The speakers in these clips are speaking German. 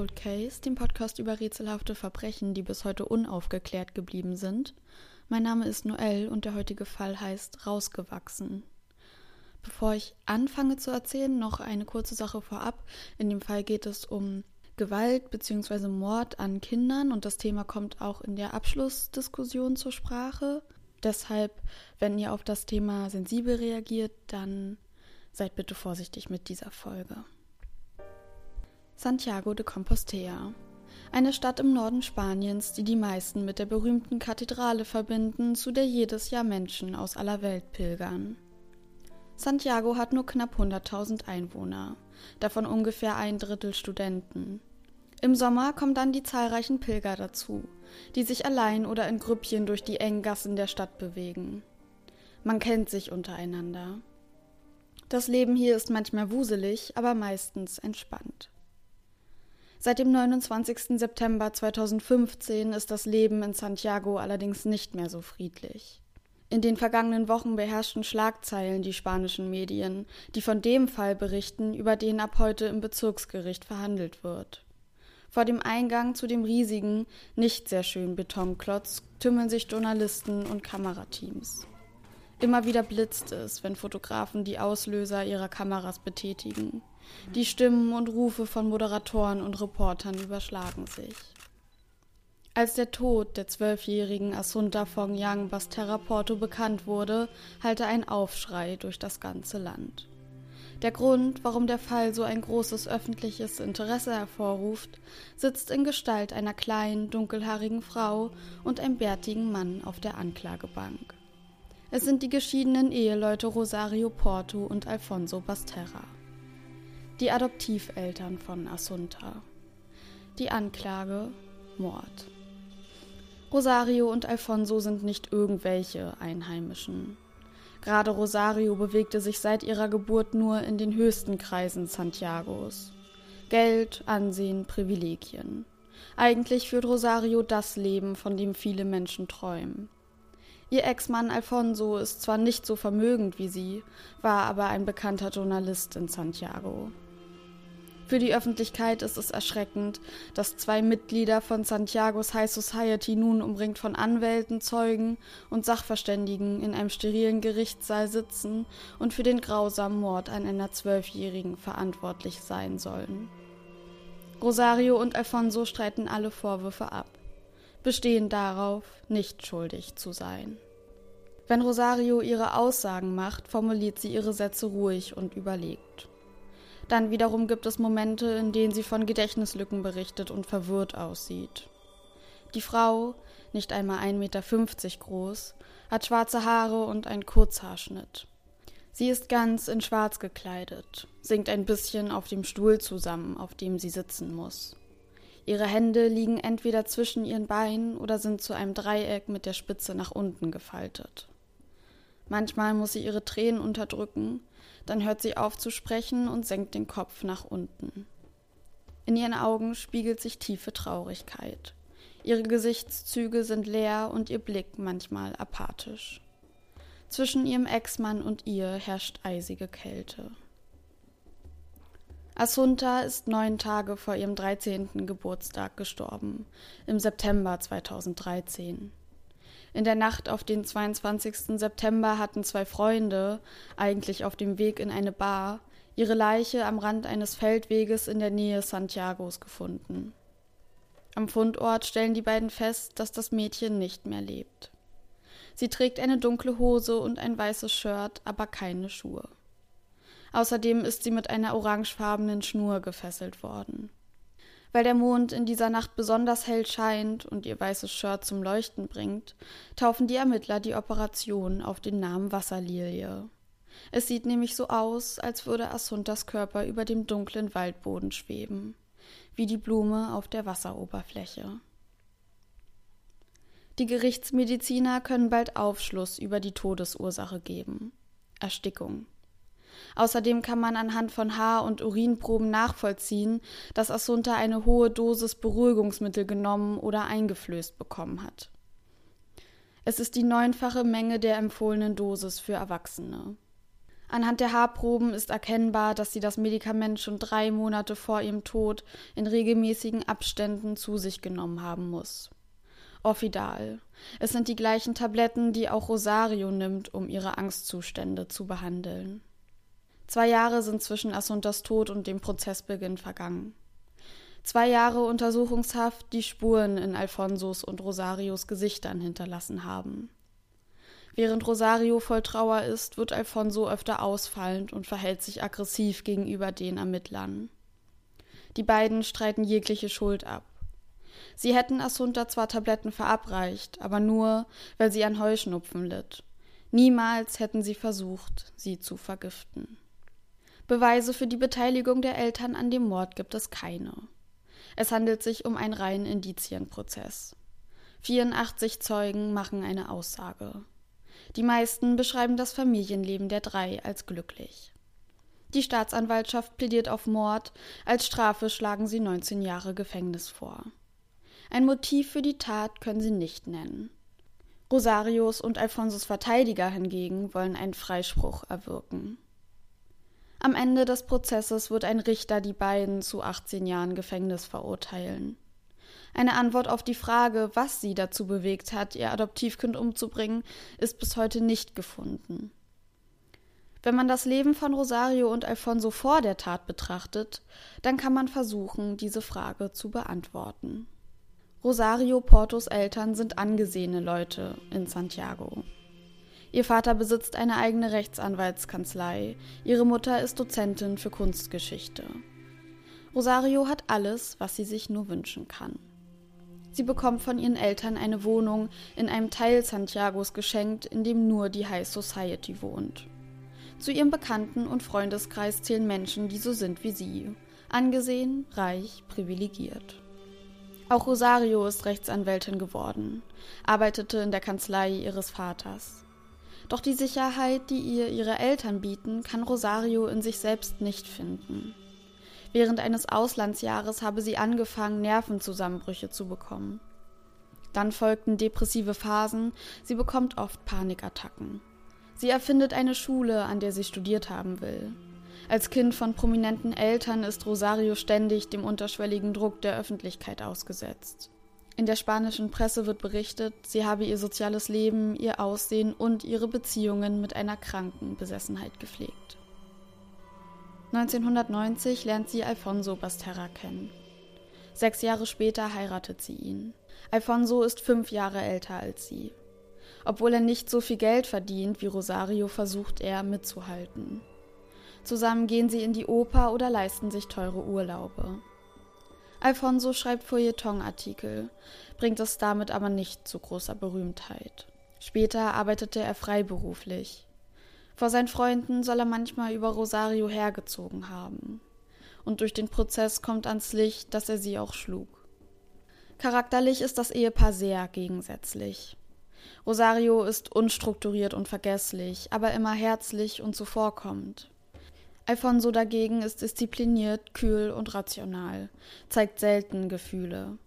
Cold Case, dem Podcast über rätselhafte Verbrechen, die bis heute unaufgeklärt geblieben sind. Mein Name ist Noel und der heutige Fall heißt Rausgewachsen. Bevor ich anfange zu erzählen, noch eine kurze Sache vorab. In dem Fall geht es um Gewalt bzw. Mord an Kindern und das Thema kommt auch in der Abschlussdiskussion zur Sprache. Deshalb, wenn ihr auf das Thema sensibel reagiert, dann seid bitte vorsichtig mit dieser Folge. Santiago de Compostela. Eine Stadt im Norden Spaniens, die die meisten mit der berühmten Kathedrale verbinden, zu der jedes Jahr Menschen aus aller Welt pilgern. Santiago hat nur knapp 100.000 Einwohner, davon ungefähr ein Drittel Studenten. Im Sommer kommen dann die zahlreichen Pilger dazu, die sich allein oder in Grüppchen durch die engen Gassen der Stadt bewegen. Man kennt sich untereinander. Das Leben hier ist manchmal wuselig, aber meistens entspannt. Seit dem 29. September 2015 ist das Leben in Santiago allerdings nicht mehr so friedlich. In den vergangenen Wochen beherrschten Schlagzeilen die spanischen Medien, die von dem Fall berichten, über den ab heute im Bezirksgericht verhandelt wird. Vor dem Eingang zu dem riesigen, nicht sehr schönen Betonklotz tümmeln sich Journalisten und Kamerateams. Immer wieder blitzt es, wenn Fotografen die Auslöser ihrer Kameras betätigen. Die Stimmen und Rufe von Moderatoren und Reportern überschlagen sich. Als der Tod der zwölfjährigen Assunta Fong Yang Basterra Porto bekannt wurde, hallte ein Aufschrei durch das ganze Land. Der Grund, warum der Fall so ein großes öffentliches Interesse hervorruft, sitzt in Gestalt einer kleinen, dunkelhaarigen Frau und einem bärtigen Mann auf der Anklagebank. Es sind die geschiedenen Eheleute Rosario Porto und Alfonso Basterra die Adoptiveltern von Assunta. Die Anklage Mord. Rosario und Alfonso sind nicht irgendwelche Einheimischen. Gerade Rosario bewegte sich seit ihrer Geburt nur in den höchsten Kreisen Santiagos. Geld, Ansehen, Privilegien. Eigentlich führt Rosario das Leben, von dem viele Menschen träumen. Ihr Ex-Mann Alfonso ist zwar nicht so vermögend wie sie, war aber ein bekannter Journalist in Santiago. Für die Öffentlichkeit ist es erschreckend, dass zwei Mitglieder von Santiagos High Society nun umringt von Anwälten, Zeugen und Sachverständigen in einem sterilen Gerichtssaal sitzen und für den grausamen Mord an einer Zwölfjährigen verantwortlich sein sollen. Rosario und Alfonso streiten alle Vorwürfe ab, bestehen darauf, nicht schuldig zu sein. Wenn Rosario ihre Aussagen macht, formuliert sie ihre Sätze ruhig und überlegt. Dann wiederum gibt es Momente, in denen sie von Gedächtnislücken berichtet und verwirrt aussieht. Die Frau, nicht einmal 1,50 Meter groß, hat schwarze Haare und einen Kurzhaarschnitt. Sie ist ganz in Schwarz gekleidet, sinkt ein bisschen auf dem Stuhl zusammen, auf dem sie sitzen muss. Ihre Hände liegen entweder zwischen ihren Beinen oder sind zu einem Dreieck mit der Spitze nach unten gefaltet. Manchmal muss sie ihre Tränen unterdrücken, dann hört sie auf zu sprechen und senkt den Kopf nach unten. In ihren Augen spiegelt sich tiefe Traurigkeit. Ihre Gesichtszüge sind leer und ihr Blick manchmal apathisch. Zwischen ihrem Ex-Mann und ihr herrscht eisige Kälte. Assunta ist neun Tage vor ihrem 13. Geburtstag gestorben, im September 2013. In der Nacht auf den 22. September hatten zwei Freunde, eigentlich auf dem Weg in eine Bar, ihre Leiche am Rand eines Feldweges in der Nähe Santiagos gefunden. Am Fundort stellen die beiden fest, dass das Mädchen nicht mehr lebt. Sie trägt eine dunkle Hose und ein weißes Shirt, aber keine Schuhe. Außerdem ist sie mit einer orangefarbenen Schnur gefesselt worden. Weil der Mond in dieser Nacht besonders hell scheint und ihr weißes Shirt zum Leuchten bringt, taufen die Ermittler die Operation auf den Namen Wasserlilie. Es sieht nämlich so aus, als würde Assuntas Körper über dem dunklen Waldboden schweben, wie die Blume auf der Wasseroberfläche. Die Gerichtsmediziner können bald Aufschluss über die Todesursache geben. Erstickung. Außerdem kann man anhand von Haar- und Urinproben nachvollziehen, dass Assunta eine hohe Dosis Beruhigungsmittel genommen oder eingeflößt bekommen hat. Es ist die neunfache Menge der empfohlenen Dosis für Erwachsene. Anhand der Haarproben ist erkennbar, dass sie das Medikament schon drei Monate vor ihrem Tod in regelmäßigen Abständen zu sich genommen haben muss. Offidal. Es sind die gleichen Tabletten, die auch Rosario nimmt, um ihre Angstzustände zu behandeln. Zwei Jahre sind zwischen Assuntas Tod und dem Prozessbeginn vergangen. Zwei Jahre Untersuchungshaft, die Spuren in Alfonsos und Rosarios Gesichtern hinterlassen haben. Während Rosario voll Trauer ist, wird Alfonso öfter ausfallend und verhält sich aggressiv gegenüber den Ermittlern. Die beiden streiten jegliche Schuld ab. Sie hätten Assunta zwar Tabletten verabreicht, aber nur, weil sie an Heuschnupfen litt. Niemals hätten sie versucht, sie zu vergiften. Beweise für die Beteiligung der Eltern an dem Mord gibt es keine. Es handelt sich um einen reinen Indizienprozess. 84 Zeugen machen eine Aussage. Die meisten beschreiben das Familienleben der drei als glücklich. Die Staatsanwaltschaft plädiert auf Mord, als Strafe schlagen sie 19 Jahre Gefängnis vor. Ein Motiv für die Tat können sie nicht nennen. Rosarios und Alfonsos Verteidiger hingegen wollen einen Freispruch erwirken. Am Ende des Prozesses wird ein Richter die beiden zu 18 Jahren Gefängnis verurteilen. Eine Antwort auf die Frage, was sie dazu bewegt hat, ihr Adoptivkind umzubringen, ist bis heute nicht gefunden. Wenn man das Leben von Rosario und Alfonso vor der Tat betrachtet, dann kann man versuchen, diese Frage zu beantworten. Rosario Portos Eltern sind angesehene Leute in Santiago. Ihr Vater besitzt eine eigene Rechtsanwaltskanzlei, ihre Mutter ist Dozentin für Kunstgeschichte. Rosario hat alles, was sie sich nur wünschen kann. Sie bekommt von ihren Eltern eine Wohnung in einem Teil Santiagos geschenkt, in dem nur die High Society wohnt. Zu ihrem Bekannten- und Freundeskreis zählen Menschen, die so sind wie sie, angesehen, reich, privilegiert. Auch Rosario ist Rechtsanwältin geworden, arbeitete in der Kanzlei ihres Vaters. Doch die Sicherheit, die ihr ihre Eltern bieten, kann Rosario in sich selbst nicht finden. Während eines Auslandsjahres habe sie angefangen, Nervenzusammenbrüche zu bekommen. Dann folgten depressive Phasen, sie bekommt oft Panikattacken. Sie erfindet eine Schule, an der sie studiert haben will. Als Kind von prominenten Eltern ist Rosario ständig dem unterschwelligen Druck der Öffentlichkeit ausgesetzt. In der spanischen Presse wird berichtet, sie habe ihr soziales Leben, ihr Aussehen und ihre Beziehungen mit einer kranken Besessenheit gepflegt. 1990 lernt sie Alfonso Basterra kennen. Sechs Jahre später heiratet sie ihn. Alfonso ist fünf Jahre älter als sie. Obwohl er nicht so viel Geld verdient wie Rosario, versucht er mitzuhalten. Zusammen gehen sie in die Oper oder leisten sich teure Urlaube. Alfonso schreibt Feuilleton-Artikel, bringt es damit aber nicht zu großer Berühmtheit. Später arbeitete er freiberuflich. Vor seinen Freunden soll er manchmal über Rosario hergezogen haben. Und durch den Prozess kommt ans Licht, dass er sie auch schlug. Charakterlich ist das Ehepaar sehr gegensätzlich. Rosario ist unstrukturiert und vergesslich, aber immer herzlich und zuvorkommend. Alfonso dagegen ist diszipliniert, kühl und rational, zeigt selten Gefühle.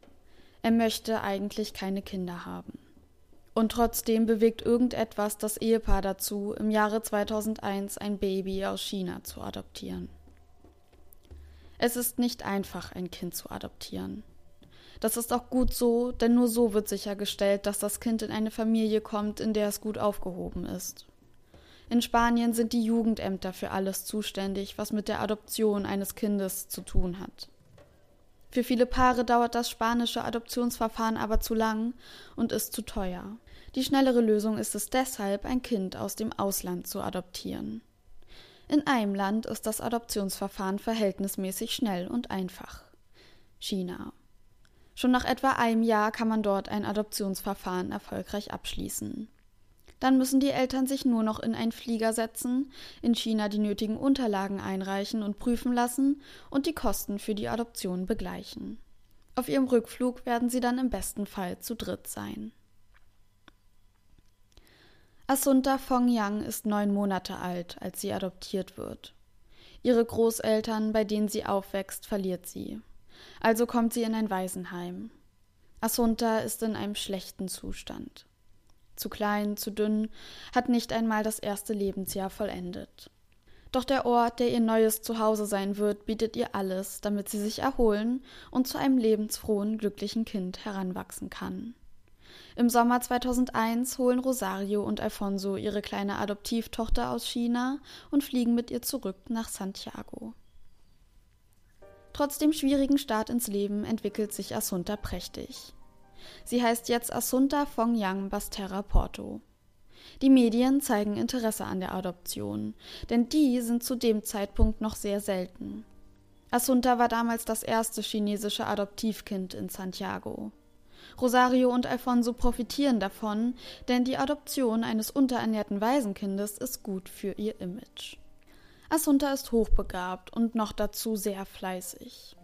Er möchte eigentlich keine Kinder haben. Und trotzdem bewegt irgendetwas das Ehepaar dazu, im Jahre 2001 ein Baby aus China zu adoptieren. Es ist nicht einfach, ein Kind zu adoptieren. Das ist auch gut so, denn nur so wird sichergestellt, dass das Kind in eine Familie kommt, in der es gut aufgehoben ist. In Spanien sind die Jugendämter für alles zuständig, was mit der Adoption eines Kindes zu tun hat. Für viele Paare dauert das spanische Adoptionsverfahren aber zu lang und ist zu teuer. Die schnellere Lösung ist es deshalb, ein Kind aus dem Ausland zu adoptieren. In einem Land ist das Adoptionsverfahren verhältnismäßig schnell und einfach. China. Schon nach etwa einem Jahr kann man dort ein Adoptionsverfahren erfolgreich abschließen. Dann müssen die Eltern sich nur noch in einen Flieger setzen, in China die nötigen Unterlagen einreichen und prüfen lassen und die Kosten für die Adoption begleichen. Auf ihrem Rückflug werden sie dann im besten Fall zu dritt sein. Assunta Fong Yang ist neun Monate alt, als sie adoptiert wird. Ihre Großeltern, bei denen sie aufwächst, verliert sie. Also kommt sie in ein Waisenheim. Assunta ist in einem schlechten Zustand. Zu klein, zu dünn, hat nicht einmal das erste Lebensjahr vollendet. Doch der Ort, der ihr neues Zuhause sein wird, bietet ihr alles, damit sie sich erholen und zu einem lebensfrohen, glücklichen Kind heranwachsen kann. Im Sommer 2001 holen Rosario und Alfonso ihre kleine Adoptivtochter aus China und fliegen mit ihr zurück nach Santiago. Trotz dem schwierigen Start ins Leben entwickelt sich Assunta prächtig. Sie heißt jetzt Assunta Fongyang Basterra Porto. Die Medien zeigen Interesse an der Adoption, denn die sind zu dem Zeitpunkt noch sehr selten. Assunta war damals das erste chinesische Adoptivkind in Santiago. Rosario und Alfonso profitieren davon, denn die Adoption eines unterernährten Waisenkindes ist gut für ihr Image. Assunta ist hochbegabt und noch dazu sehr fleißig.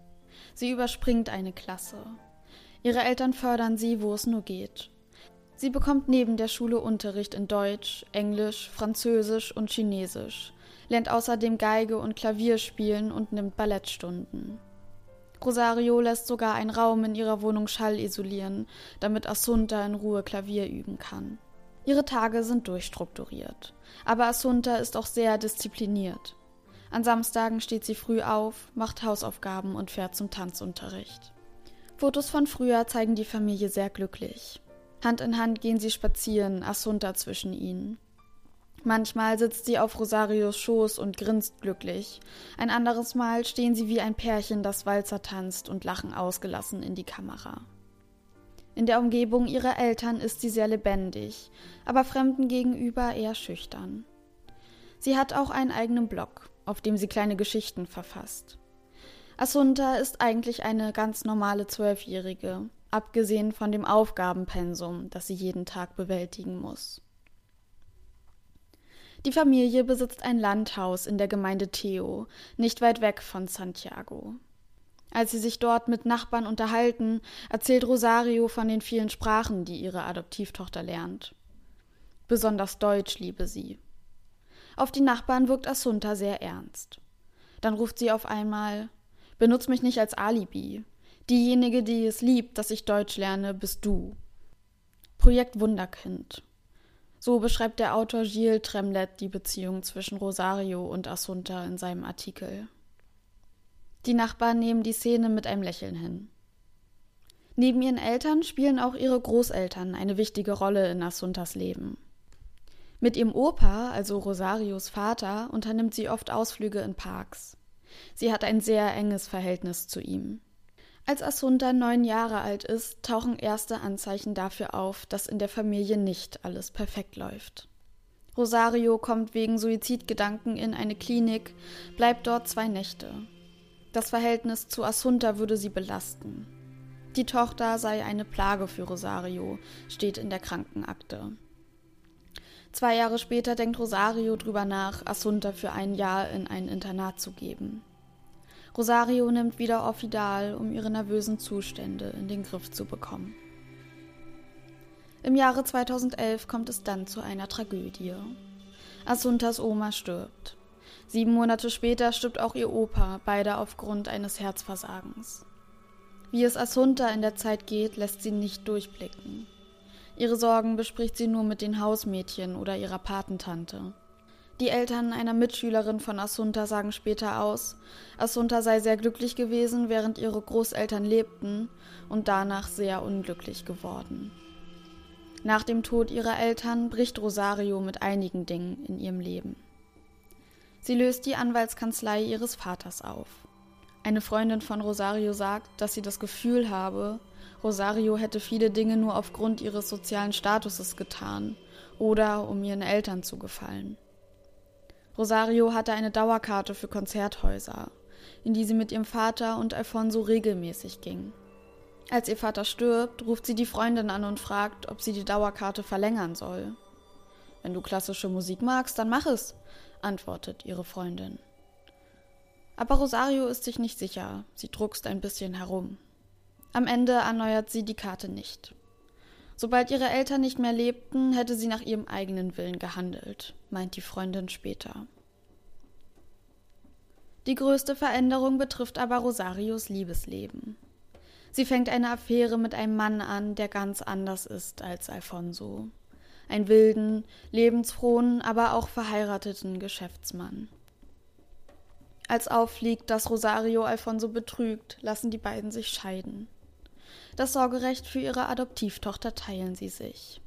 Sie überspringt eine Klasse. Ihre Eltern fördern sie, wo es nur geht. Sie bekommt neben der Schule Unterricht in Deutsch, Englisch, Französisch und Chinesisch, lernt außerdem Geige und Klavier spielen und nimmt Ballettstunden. Rosario lässt sogar einen Raum in ihrer Wohnung schallisolieren, damit Assunta in Ruhe Klavier üben kann. Ihre Tage sind durchstrukturiert, aber Assunta ist auch sehr diszipliniert. An Samstagen steht sie früh auf, macht Hausaufgaben und fährt zum Tanzunterricht. Fotos von früher zeigen die Familie sehr glücklich. Hand in Hand gehen sie spazieren, Assunta zwischen ihnen. Manchmal sitzt sie auf Rosarios Schoß und grinst glücklich. Ein anderes Mal stehen sie wie ein Pärchen, das Walzer tanzt und lachen ausgelassen in die Kamera. In der Umgebung ihrer Eltern ist sie sehr lebendig, aber Fremden gegenüber eher schüchtern. Sie hat auch einen eigenen Blog, auf dem sie kleine Geschichten verfasst. Assunta ist eigentlich eine ganz normale Zwölfjährige, abgesehen von dem Aufgabenpensum, das sie jeden Tag bewältigen muss. Die Familie besitzt ein Landhaus in der Gemeinde Theo, nicht weit weg von Santiago. Als sie sich dort mit Nachbarn unterhalten, erzählt Rosario von den vielen Sprachen, die ihre Adoptivtochter lernt. Besonders Deutsch liebe sie. Auf die Nachbarn wirkt Assunta sehr ernst. Dann ruft sie auf einmal Benutz mich nicht als Alibi. Diejenige, die es liebt, dass ich Deutsch lerne, bist du. Projekt Wunderkind. So beschreibt der Autor Gilles Tremlet die Beziehung zwischen Rosario und Assunta in seinem Artikel. Die Nachbarn nehmen die Szene mit einem Lächeln hin. Neben ihren Eltern spielen auch ihre Großeltern eine wichtige Rolle in Assuntas Leben. Mit ihrem Opa, also Rosarios Vater, unternimmt sie oft Ausflüge in Parks. Sie hat ein sehr enges Verhältnis zu ihm. Als Assunta neun Jahre alt ist, tauchen erste Anzeichen dafür auf, dass in der Familie nicht alles perfekt läuft. Rosario kommt wegen Suizidgedanken in eine Klinik, bleibt dort zwei Nächte. Das Verhältnis zu Assunta würde sie belasten. Die Tochter sei eine Plage für Rosario, steht in der Krankenakte. Zwei Jahre später denkt Rosario drüber nach, Assunta für ein Jahr in ein Internat zu geben. Rosario nimmt wieder Orfidal, um ihre nervösen Zustände in den Griff zu bekommen. Im Jahre 2011 kommt es dann zu einer Tragödie. Asuntas Oma stirbt. Sieben Monate später stirbt auch ihr Opa, beide aufgrund eines Herzversagens. Wie es Asunta in der Zeit geht, lässt sie nicht durchblicken. Ihre Sorgen bespricht sie nur mit den Hausmädchen oder ihrer Patentante. Die Eltern einer Mitschülerin von Assunta sagen später aus, Assunta sei sehr glücklich gewesen, während ihre Großeltern lebten und danach sehr unglücklich geworden. Nach dem Tod ihrer Eltern bricht Rosario mit einigen Dingen in ihrem Leben. Sie löst die Anwaltskanzlei ihres Vaters auf. Eine Freundin von Rosario sagt, dass sie das Gefühl habe, Rosario hätte viele Dinge nur aufgrund ihres sozialen Statuses getan oder um ihren Eltern zu gefallen. Rosario hatte eine Dauerkarte für Konzerthäuser, in die sie mit ihrem Vater und Alfonso regelmäßig ging. Als ihr Vater stirbt, ruft sie die Freundin an und fragt, ob sie die Dauerkarte verlängern soll. Wenn du klassische Musik magst, dann mach es, antwortet ihre Freundin. Aber Rosario ist sich nicht sicher, sie druckst ein bisschen herum. Am Ende erneuert sie die Karte nicht. Sobald ihre Eltern nicht mehr lebten, hätte sie nach ihrem eigenen Willen gehandelt, meint die Freundin später. Die größte Veränderung betrifft aber Rosarios Liebesleben. Sie fängt eine Affäre mit einem Mann an, der ganz anders ist als Alfonso. Ein wilden, lebensfrohen, aber auch verheirateten Geschäftsmann. Als auffliegt, dass Rosario Alfonso betrügt, lassen die beiden sich scheiden. Das Sorgerecht für ihre Adoptivtochter teilen sie sich.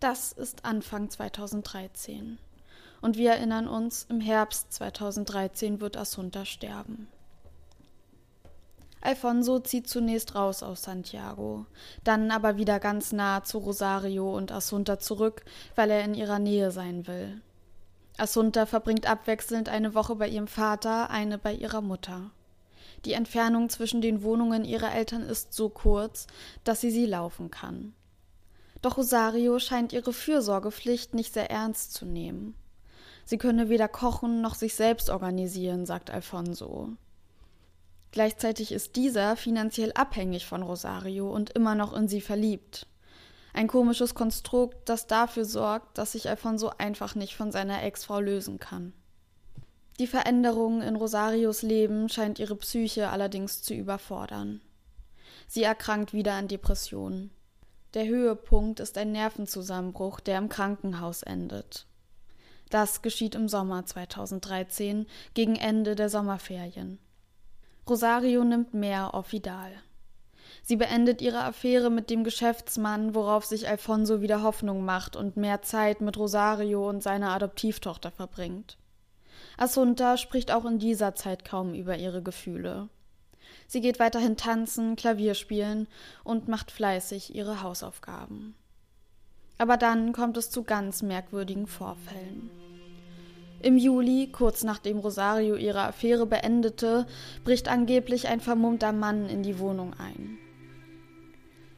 Das ist Anfang 2013. Und wir erinnern uns, im Herbst 2013 wird Asunta sterben. Alfonso zieht zunächst raus aus Santiago, dann aber wieder ganz nah zu Rosario und Asunta zurück, weil er in ihrer Nähe sein will. Asunta verbringt abwechselnd eine Woche bei ihrem Vater, eine bei ihrer Mutter. Die Entfernung zwischen den Wohnungen ihrer Eltern ist so kurz, dass sie sie laufen kann. Doch Rosario scheint ihre Fürsorgepflicht nicht sehr ernst zu nehmen. Sie könne weder kochen noch sich selbst organisieren, sagt Alfonso. Gleichzeitig ist dieser finanziell abhängig von Rosario und immer noch in sie verliebt. Ein komisches Konstrukt, das dafür sorgt, dass sich Alfonso einfach nicht von seiner Ex-Frau lösen kann. Die Veränderung in Rosarios Leben scheint ihre Psyche allerdings zu überfordern. Sie erkrankt wieder an Depressionen. Der Höhepunkt ist ein Nervenzusammenbruch, der im Krankenhaus endet. Das geschieht im Sommer 2013, gegen Ende der Sommerferien. Rosario nimmt mehr Offidal. Sie beendet ihre Affäre mit dem Geschäftsmann, worauf sich Alfonso wieder Hoffnung macht und mehr Zeit mit Rosario und seiner Adoptivtochter verbringt. Asunta spricht auch in dieser Zeit kaum über ihre Gefühle. Sie geht weiterhin tanzen, Klavier spielen und macht fleißig ihre Hausaufgaben. Aber dann kommt es zu ganz merkwürdigen Vorfällen. Im Juli, kurz nachdem Rosario ihre Affäre beendete, bricht angeblich ein vermummter Mann in die Wohnung ein.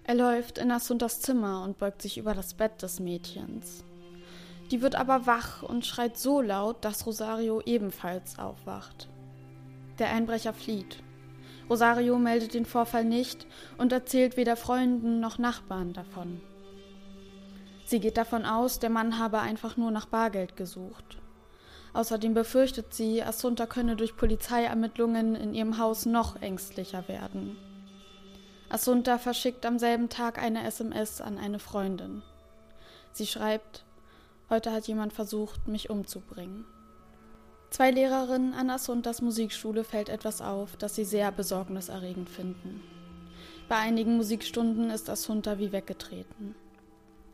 Er läuft in Asuntas Zimmer und beugt sich über das Bett des Mädchens. Die wird aber wach und schreit so laut, dass Rosario ebenfalls aufwacht. Der Einbrecher flieht. Rosario meldet den Vorfall nicht und erzählt weder Freunden noch Nachbarn davon. Sie geht davon aus, der Mann habe einfach nur nach Bargeld gesucht. Außerdem befürchtet sie, Assunta könne durch Polizeiermittlungen in ihrem Haus noch ängstlicher werden. Assunta verschickt am selben Tag eine SMS an eine Freundin. Sie schreibt, heute hat jemand versucht, mich umzubringen. Zwei Lehrerinnen an Assuntas Musikschule fällt etwas auf, das sie sehr besorgniserregend finden. Bei einigen Musikstunden ist Assunta wie weggetreten.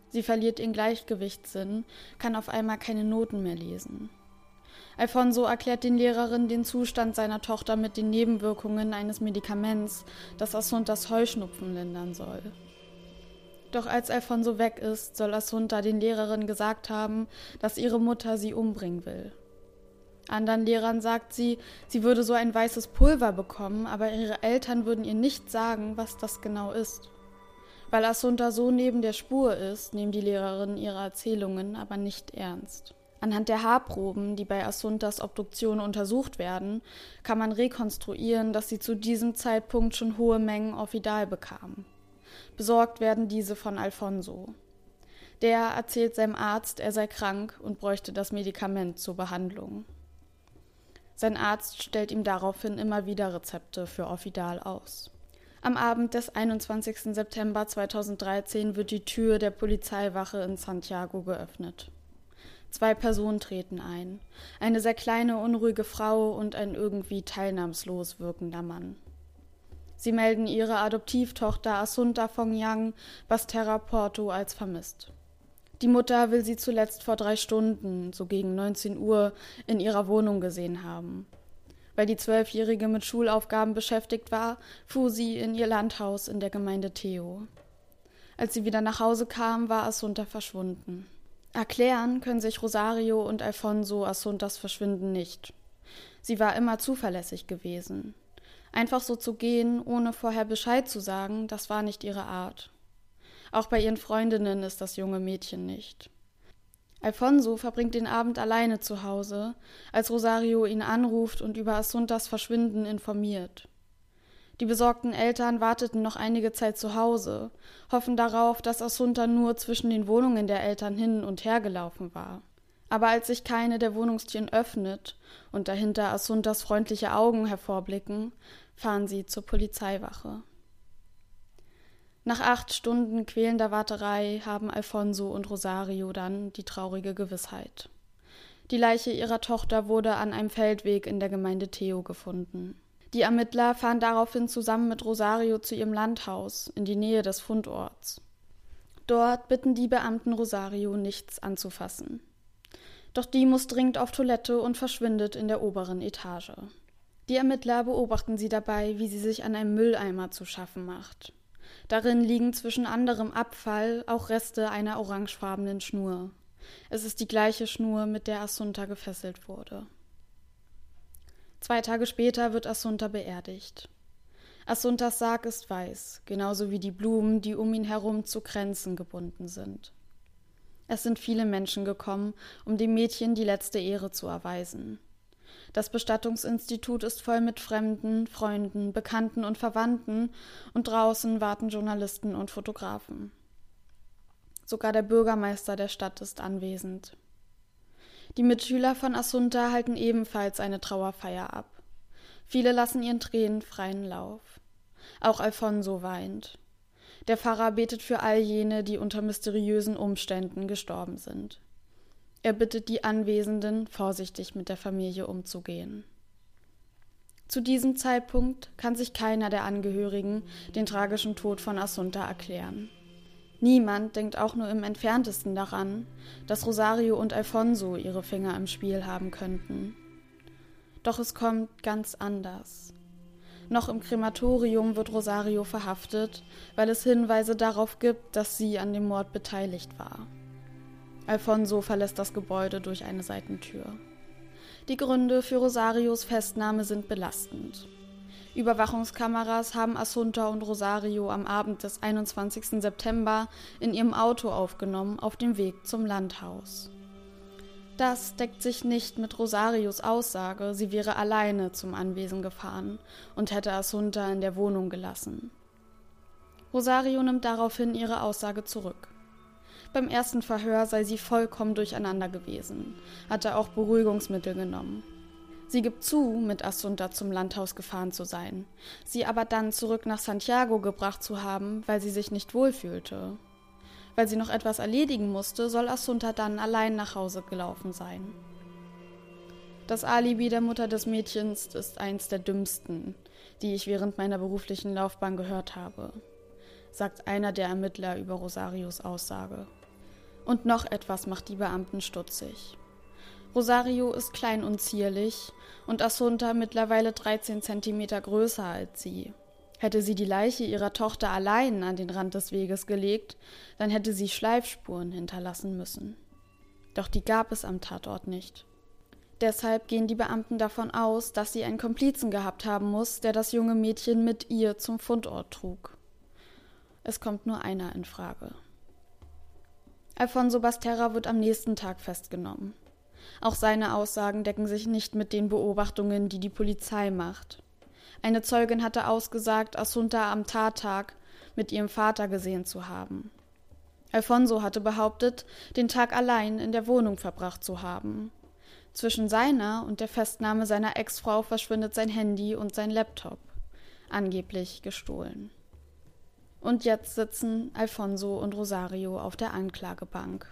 Sie verliert ihren Gleichgewichtssinn, kann auf einmal keine Noten mehr lesen. Alfonso erklärt den Lehrerinnen den Zustand seiner Tochter mit den Nebenwirkungen eines Medikaments, das Asuntas Heuschnupfen lindern soll. Doch als Alfonso weg ist, soll Asunta den Lehrerinnen gesagt haben, dass ihre Mutter sie umbringen will. Anderen Lehrern sagt sie, sie würde so ein weißes Pulver bekommen, aber ihre Eltern würden ihr nicht sagen, was das genau ist. Weil Asunta so neben der Spur ist, nehmen die Lehrerinnen ihre Erzählungen aber nicht ernst. Anhand der Haarproben, die bei Asuntas Obduktion untersucht werden, kann man rekonstruieren, dass sie zu diesem Zeitpunkt schon hohe Mengen Offidal bekam. Besorgt werden diese von Alfonso. Der erzählt seinem Arzt, er sei krank und bräuchte das Medikament zur Behandlung. Sein Arzt stellt ihm daraufhin immer wieder Rezepte für Offidal aus. Am Abend des 21. September 2013 wird die Tür der Polizeiwache in Santiago geöffnet. Zwei Personen treten ein. Eine sehr kleine, unruhige Frau und ein irgendwie teilnahmslos wirkender Mann. Sie melden ihre Adoptivtochter Asunta Fongyang Basterra Porto als vermisst. Die Mutter will sie zuletzt vor drei Stunden, so gegen 19 Uhr, in ihrer Wohnung gesehen haben. Weil die Zwölfjährige mit Schulaufgaben beschäftigt war, fuhr sie in ihr Landhaus in der Gemeinde Theo. Als sie wieder nach Hause kam, war Asunta verschwunden. Erklären können sich Rosario und Alfonso Asuntas Verschwinden nicht. Sie war immer zuverlässig gewesen. Einfach so zu gehen, ohne vorher Bescheid zu sagen, das war nicht ihre Art. Auch bei ihren Freundinnen ist das junge Mädchen nicht. Alfonso verbringt den Abend alleine zu Hause, als Rosario ihn anruft und über Asuntas Verschwinden informiert. Die besorgten Eltern warteten noch einige Zeit zu Hause, hoffen darauf, dass Asunta nur zwischen den Wohnungen der Eltern hin und her gelaufen war. Aber als sich keine der Wohnungstüren öffnet und dahinter Asuntas freundliche Augen hervorblicken, fahren sie zur Polizeiwache. Nach acht Stunden quälender Warterei haben Alfonso und Rosario dann die traurige Gewissheit. Die Leiche ihrer Tochter wurde an einem Feldweg in der Gemeinde Theo gefunden. Die Ermittler fahren daraufhin zusammen mit Rosario zu ihrem Landhaus in die Nähe des Fundorts. Dort bitten die Beamten Rosario, nichts anzufassen. Doch die muss dringend auf Toilette und verschwindet in der oberen Etage. Die Ermittler beobachten sie dabei, wie sie sich an einem Mülleimer zu schaffen macht. Darin liegen zwischen anderem Abfall auch Reste einer orangefarbenen Schnur. Es ist die gleiche Schnur, mit der Assunta gefesselt wurde. Zwei Tage später wird Assunta beerdigt. Assuntas Sarg ist weiß, genauso wie die Blumen, die um ihn herum zu Kränzen gebunden sind. Es sind viele Menschen gekommen, um dem Mädchen die letzte Ehre zu erweisen. Das Bestattungsinstitut ist voll mit Fremden, Freunden, Bekannten und Verwandten, und draußen warten Journalisten und Fotografen. Sogar der Bürgermeister der Stadt ist anwesend. Die Mitschüler von Assunta halten ebenfalls eine Trauerfeier ab. Viele lassen ihren Tränen freien Lauf. Auch Alfonso weint. Der Pfarrer betet für all jene, die unter mysteriösen Umständen gestorben sind. Er bittet die Anwesenden, vorsichtig mit der Familie umzugehen. Zu diesem Zeitpunkt kann sich keiner der Angehörigen den tragischen Tod von Assunta erklären. Niemand denkt auch nur im entferntesten daran, dass Rosario und Alfonso ihre Finger im Spiel haben könnten. Doch es kommt ganz anders. Noch im Krematorium wird Rosario verhaftet, weil es Hinweise darauf gibt, dass sie an dem Mord beteiligt war. Alfonso verlässt das Gebäude durch eine Seitentür. Die Gründe für Rosarios Festnahme sind belastend. Überwachungskameras haben Assunta und Rosario am Abend des 21. September in ihrem Auto aufgenommen auf dem Weg zum Landhaus. Das deckt sich nicht mit Rosarios Aussage, sie wäre alleine zum Anwesen gefahren und hätte Assunta in der Wohnung gelassen. Rosario nimmt daraufhin ihre Aussage zurück. Beim ersten Verhör sei sie vollkommen durcheinander gewesen, hatte auch Beruhigungsmittel genommen. Sie gibt zu, mit Assunta zum Landhaus gefahren zu sein, sie aber dann zurück nach Santiago gebracht zu haben, weil sie sich nicht wohlfühlte. Weil sie noch etwas erledigen musste, soll Assunta dann allein nach Hause gelaufen sein. Das Alibi der Mutter des Mädchens ist eins der dümmsten, die ich während meiner beruflichen Laufbahn gehört habe, sagt einer der Ermittler über Rosarios Aussage. Und noch etwas macht die Beamten stutzig. Rosario ist klein und zierlich und Assunta mittlerweile 13 Zentimeter größer als sie. Hätte sie die Leiche ihrer Tochter allein an den Rand des Weges gelegt, dann hätte sie Schleifspuren hinterlassen müssen. Doch die gab es am Tatort nicht. Deshalb gehen die Beamten davon aus, dass sie einen Komplizen gehabt haben muss, der das junge Mädchen mit ihr zum Fundort trug. Es kommt nur einer in Frage. Alfonso Basterra wird am nächsten Tag festgenommen. Auch seine Aussagen decken sich nicht mit den Beobachtungen, die die Polizei macht. Eine Zeugin hatte ausgesagt, Assunta am Tattag mit ihrem Vater gesehen zu haben. Alfonso hatte behauptet, den Tag allein in der Wohnung verbracht zu haben. Zwischen seiner und der Festnahme seiner Ex-Frau verschwindet sein Handy und sein Laptop, angeblich gestohlen. Und jetzt sitzen Alfonso und Rosario auf der Anklagebank.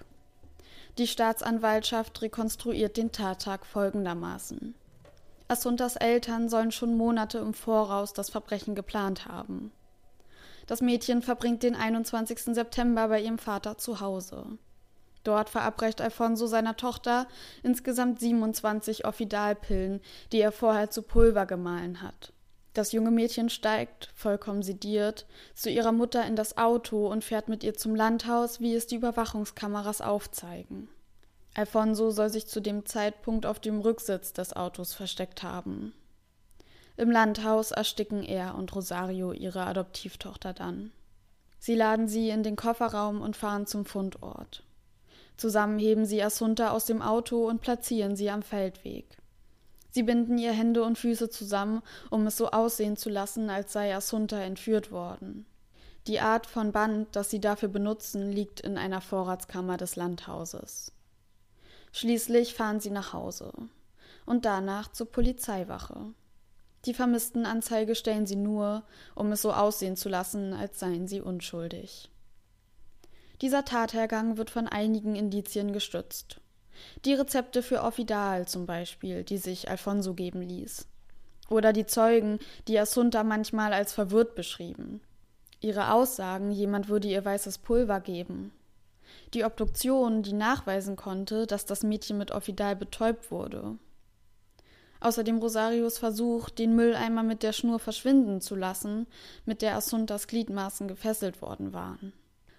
Die Staatsanwaltschaft rekonstruiert den Tattag folgendermaßen. Assuntas Eltern sollen schon Monate im Voraus das Verbrechen geplant haben. Das Mädchen verbringt den 21. September bei ihrem Vater zu Hause. Dort verabreicht Alfonso seiner Tochter insgesamt 27 Offidalpillen, die er vorher zu Pulver gemahlen hat. Das junge Mädchen steigt, vollkommen sediert, zu ihrer Mutter in das Auto und fährt mit ihr zum Landhaus, wie es die Überwachungskameras aufzeigen. Alfonso soll sich zu dem Zeitpunkt auf dem Rücksitz des Autos versteckt haben. Im Landhaus ersticken er und Rosario ihre Adoptivtochter dann. Sie laden sie in den Kofferraum und fahren zum Fundort. Zusammen heben sie Assunta aus dem Auto und platzieren sie am Feldweg. Sie binden ihr Hände und Füße zusammen, um es so aussehen zu lassen, als sei Assunta entführt worden. Die Art von Band, das sie dafür benutzen, liegt in einer Vorratskammer des Landhauses. Schließlich fahren sie nach Hause und danach zur Polizeiwache. Die Vermisstenanzeige stellen sie nur, um es so aussehen zu lassen, als seien sie unschuldig. Dieser Tathergang wird von einigen Indizien gestützt. Die Rezepte für Offidal zum Beispiel, die sich Alfonso geben ließ. Oder die Zeugen, die Assunta manchmal als verwirrt beschrieben. Ihre Aussagen, jemand würde ihr weißes Pulver geben. Die Obduktion, die nachweisen konnte, dass das Mädchen mit Offidal betäubt wurde. Außerdem Rosarios Versuch, den Mülleimer mit der Schnur verschwinden zu lassen, mit der Assuntas Gliedmaßen gefesselt worden waren.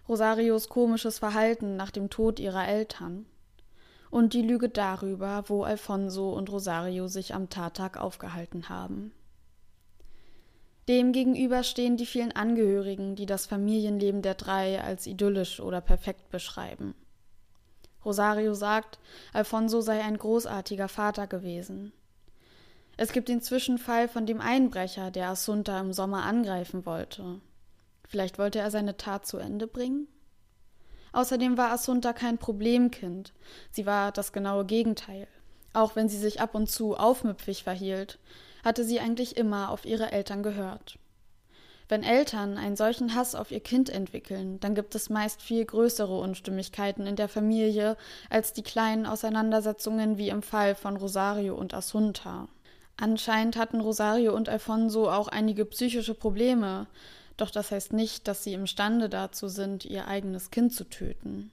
Rosarios komisches Verhalten nach dem Tod ihrer Eltern. Und die Lüge darüber, wo Alfonso und Rosario sich am Tattag aufgehalten haben. Demgegenüber stehen die vielen Angehörigen, die das Familienleben der drei als idyllisch oder perfekt beschreiben. Rosario sagt, Alfonso sei ein großartiger Vater gewesen. Es gibt den Zwischenfall von dem Einbrecher, der Assunta im Sommer angreifen wollte. Vielleicht wollte er seine Tat zu Ende bringen? Außerdem war Assunta kein Problemkind. Sie war das genaue Gegenteil. Auch wenn sie sich ab und zu aufmüpfig verhielt, hatte sie eigentlich immer auf ihre Eltern gehört. Wenn Eltern einen solchen Hass auf ihr Kind entwickeln, dann gibt es meist viel größere Unstimmigkeiten in der Familie als die kleinen Auseinandersetzungen wie im Fall von Rosario und Assunta. Anscheinend hatten Rosario und Alfonso auch einige psychische Probleme, doch das heißt nicht, dass sie imstande dazu sind, ihr eigenes Kind zu töten.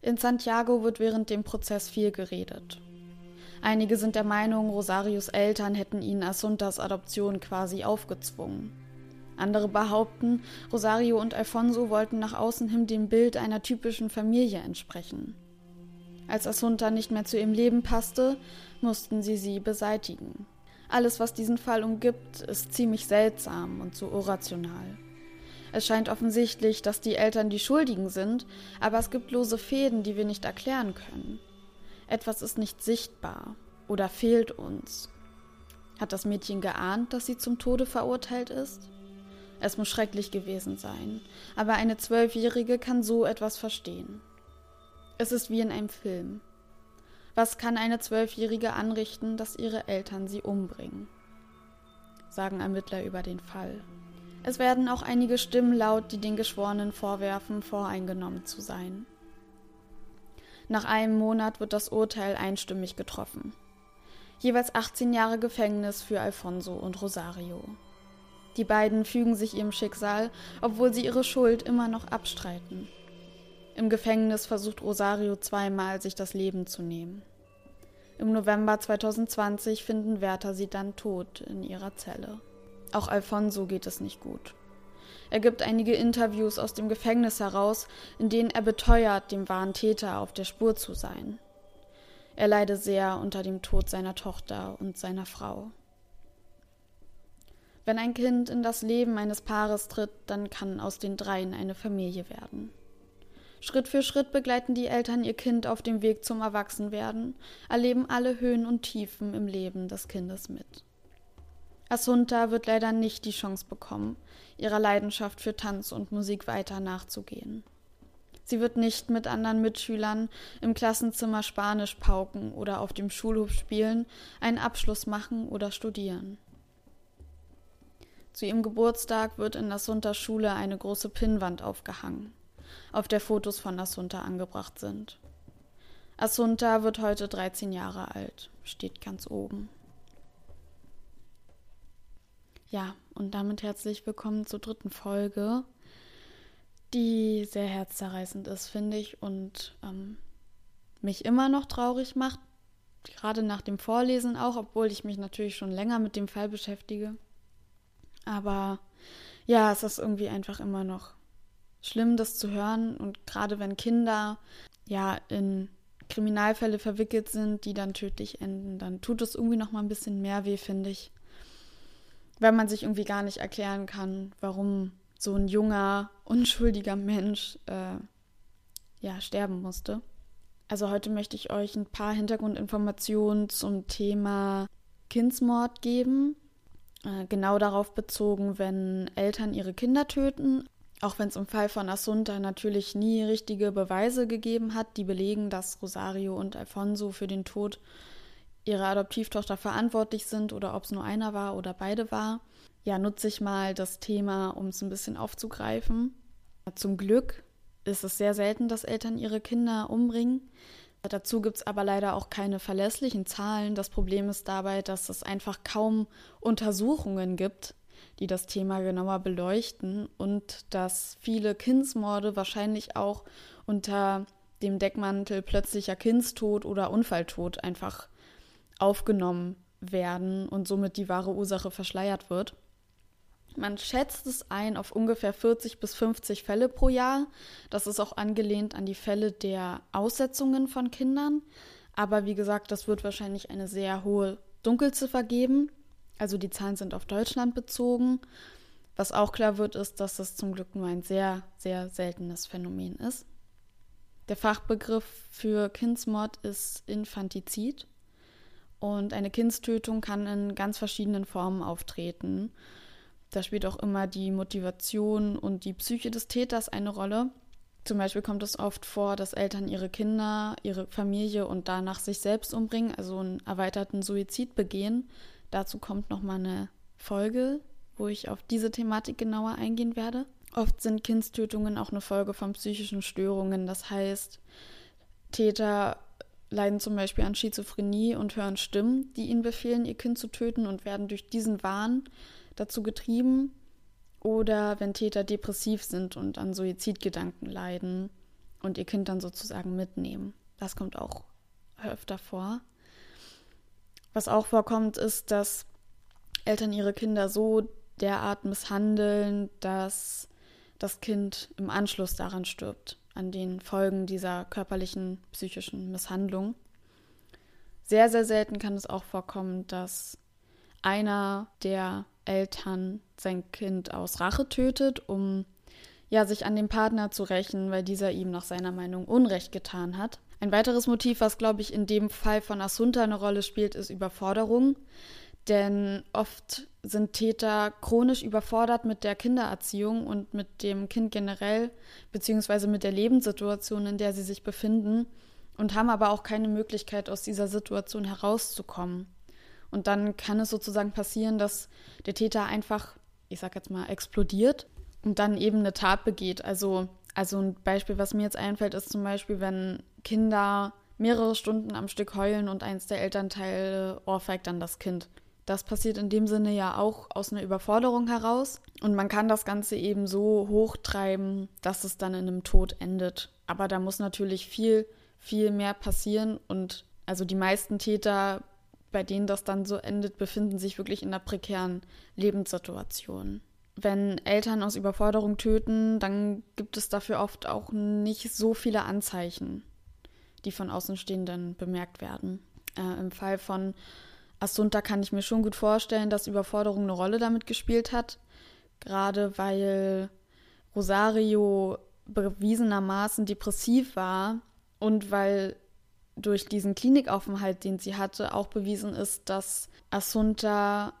In Santiago wird während dem Prozess viel geredet. Einige sind der Meinung, Rosarios Eltern hätten ihnen Asuntas Adoption quasi aufgezwungen. Andere behaupten, Rosario und Alfonso wollten nach außen hin dem Bild einer typischen Familie entsprechen. Als Asunta nicht mehr zu ihrem Leben passte, mussten sie sie beseitigen. Alles, was diesen Fall umgibt, ist ziemlich seltsam und so irrational. Es scheint offensichtlich, dass die Eltern die Schuldigen sind, aber es gibt lose Fäden, die wir nicht erklären können. Etwas ist nicht sichtbar oder fehlt uns. Hat das Mädchen geahnt, dass sie zum Tode verurteilt ist? Es muss schrecklich gewesen sein, aber eine Zwölfjährige kann so etwas verstehen. Es ist wie in einem Film. Was kann eine Zwölfjährige anrichten, dass ihre Eltern sie umbringen? sagen Ermittler über den Fall. Es werden auch einige Stimmen laut, die den Geschworenen vorwerfen, voreingenommen zu sein. Nach einem Monat wird das Urteil einstimmig getroffen. Jeweils 18 Jahre Gefängnis für Alfonso und Rosario. Die beiden fügen sich ihrem Schicksal, obwohl sie ihre Schuld immer noch abstreiten. Im Gefängnis versucht Rosario zweimal, sich das Leben zu nehmen. Im November 2020 finden Wärter sie dann tot in ihrer Zelle. Auch Alfonso geht es nicht gut. Er gibt einige Interviews aus dem Gefängnis heraus, in denen er beteuert, dem wahren Täter auf der Spur zu sein. Er leide sehr unter dem Tod seiner Tochter und seiner Frau. Wenn ein Kind in das Leben eines Paares tritt, dann kann aus den dreien eine Familie werden. Schritt für Schritt begleiten die Eltern ihr Kind auf dem Weg zum Erwachsenwerden, erleben alle Höhen und Tiefen im Leben des Kindes mit. Asunta wird leider nicht die Chance bekommen, ihrer Leidenschaft für Tanz und Musik weiter nachzugehen. Sie wird nicht mit anderen Mitschülern im Klassenzimmer Spanisch pauken oder auf dem Schulhof spielen, einen Abschluss machen oder studieren. Zu ihrem Geburtstag wird in Asuntas Schule eine große Pinnwand aufgehangen auf der Fotos von Assunta angebracht sind. Assunta wird heute 13 Jahre alt, steht ganz oben. Ja, und damit herzlich willkommen zur dritten Folge, die sehr herzzerreißend ist, finde ich, und ähm, mich immer noch traurig macht, gerade nach dem Vorlesen auch, obwohl ich mich natürlich schon länger mit dem Fall beschäftige. Aber ja, es ist irgendwie einfach immer noch schlimm, das zu hören. Und gerade wenn Kinder ja in Kriminalfälle verwickelt sind, die dann tödlich enden, dann tut es irgendwie noch mal ein bisschen mehr weh, finde ich. Weil man sich irgendwie gar nicht erklären kann, warum so ein junger, unschuldiger Mensch äh, ja sterben musste. Also heute möchte ich euch ein paar Hintergrundinformationen zum Thema Kindsmord geben. Äh, genau darauf bezogen, wenn Eltern ihre Kinder töten, auch wenn es im Fall von Assunta natürlich nie richtige Beweise gegeben hat, die belegen, dass Rosario und Alfonso für den Tod ihrer Adoptivtochter verantwortlich sind oder ob es nur einer war oder beide war, ja, nutze ich mal das Thema, um es ein bisschen aufzugreifen. Zum Glück ist es sehr selten, dass Eltern ihre Kinder umbringen. Dazu gibt es aber leider auch keine verlässlichen Zahlen. Das Problem ist dabei, dass es einfach kaum Untersuchungen gibt, die das Thema genauer beleuchten und dass viele Kindsmorde wahrscheinlich auch unter dem Deckmantel plötzlicher Kindstod oder Unfalltod einfach aufgenommen werden und somit die wahre Ursache verschleiert wird. Man schätzt es ein auf ungefähr 40 bis 50 Fälle pro Jahr. Das ist auch angelehnt an die Fälle der Aussetzungen von Kindern. Aber wie gesagt, das wird wahrscheinlich eine sehr hohe Dunkelziffer geben. Also die Zahlen sind auf Deutschland bezogen. Was auch klar wird, ist, dass das zum Glück nur ein sehr, sehr seltenes Phänomen ist. Der Fachbegriff für Kindsmord ist Infantizid. Und eine Kindstötung kann in ganz verschiedenen Formen auftreten. Da spielt auch immer die Motivation und die Psyche des Täters eine Rolle. Zum Beispiel kommt es oft vor, dass Eltern ihre Kinder, ihre Familie und danach sich selbst umbringen, also einen erweiterten Suizid begehen. Dazu kommt nochmal eine Folge, wo ich auf diese Thematik genauer eingehen werde. Oft sind Kindstötungen auch eine Folge von psychischen Störungen. Das heißt, Täter leiden zum Beispiel an Schizophrenie und hören Stimmen, die ihnen befehlen, ihr Kind zu töten und werden durch diesen Wahn dazu getrieben. Oder wenn Täter depressiv sind und an Suizidgedanken leiden und ihr Kind dann sozusagen mitnehmen. Das kommt auch öfter vor. Was auch vorkommt, ist, dass Eltern ihre Kinder so derart misshandeln, dass das Kind im Anschluss daran stirbt, an den Folgen dieser körperlichen, psychischen Misshandlung. Sehr, sehr selten kann es auch vorkommen, dass einer der Eltern sein Kind aus Rache tötet, um ja sich an dem Partner zu rächen, weil dieser ihm nach seiner Meinung Unrecht getan hat. Ein weiteres Motiv, was glaube ich in dem Fall von Asunta eine Rolle spielt, ist Überforderung. Denn oft sind Täter chronisch überfordert mit der Kindererziehung und mit dem Kind generell, beziehungsweise mit der Lebenssituation, in der sie sich befinden, und haben aber auch keine Möglichkeit, aus dieser Situation herauszukommen. Und dann kann es sozusagen passieren, dass der Täter einfach, ich sag jetzt mal, explodiert und dann eben eine Tat begeht. Also, also ein Beispiel, was mir jetzt einfällt, ist zum Beispiel, wenn Kinder mehrere Stunden am Stück heulen und eins der Elternteile ohrfeigt dann das Kind. Das passiert in dem Sinne ja auch aus einer Überforderung heraus. Und man kann das Ganze eben so hochtreiben, dass es dann in einem Tod endet. Aber da muss natürlich viel, viel mehr passieren. Und also die meisten Täter, bei denen das dann so endet, befinden sich wirklich in einer prekären Lebenssituation. Wenn Eltern aus Überforderung töten, dann gibt es dafür oft auch nicht so viele Anzeichen, die von Außenstehenden bemerkt werden. Äh, Im Fall von Assunta kann ich mir schon gut vorstellen, dass Überforderung eine Rolle damit gespielt hat. Gerade weil Rosario bewiesenermaßen depressiv war und weil durch diesen Klinikaufenthalt, den sie hatte, auch bewiesen ist, dass Assunta,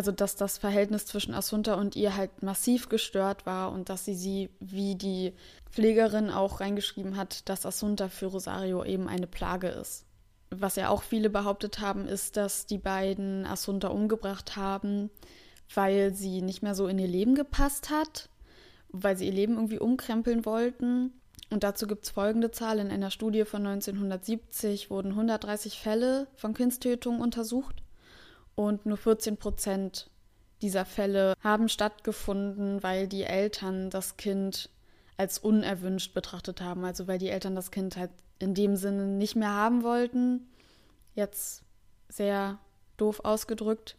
also dass das Verhältnis zwischen Assunta und ihr halt massiv gestört war und dass sie sie, wie die Pflegerin auch reingeschrieben hat, dass Assunta für Rosario eben eine Plage ist was ja auch viele behauptet haben, ist, dass die beiden Asunta umgebracht haben, weil sie nicht mehr so in ihr Leben gepasst hat, weil sie ihr Leben irgendwie umkrempeln wollten. Und dazu gibt es folgende Zahl. In einer Studie von 1970 wurden 130 Fälle von Kindstötungen untersucht und nur 14 Prozent dieser Fälle haben stattgefunden, weil die Eltern das Kind als unerwünscht betrachtet haben. Also weil die Eltern das Kind halt in dem Sinne nicht mehr haben wollten. Jetzt sehr doof ausgedrückt.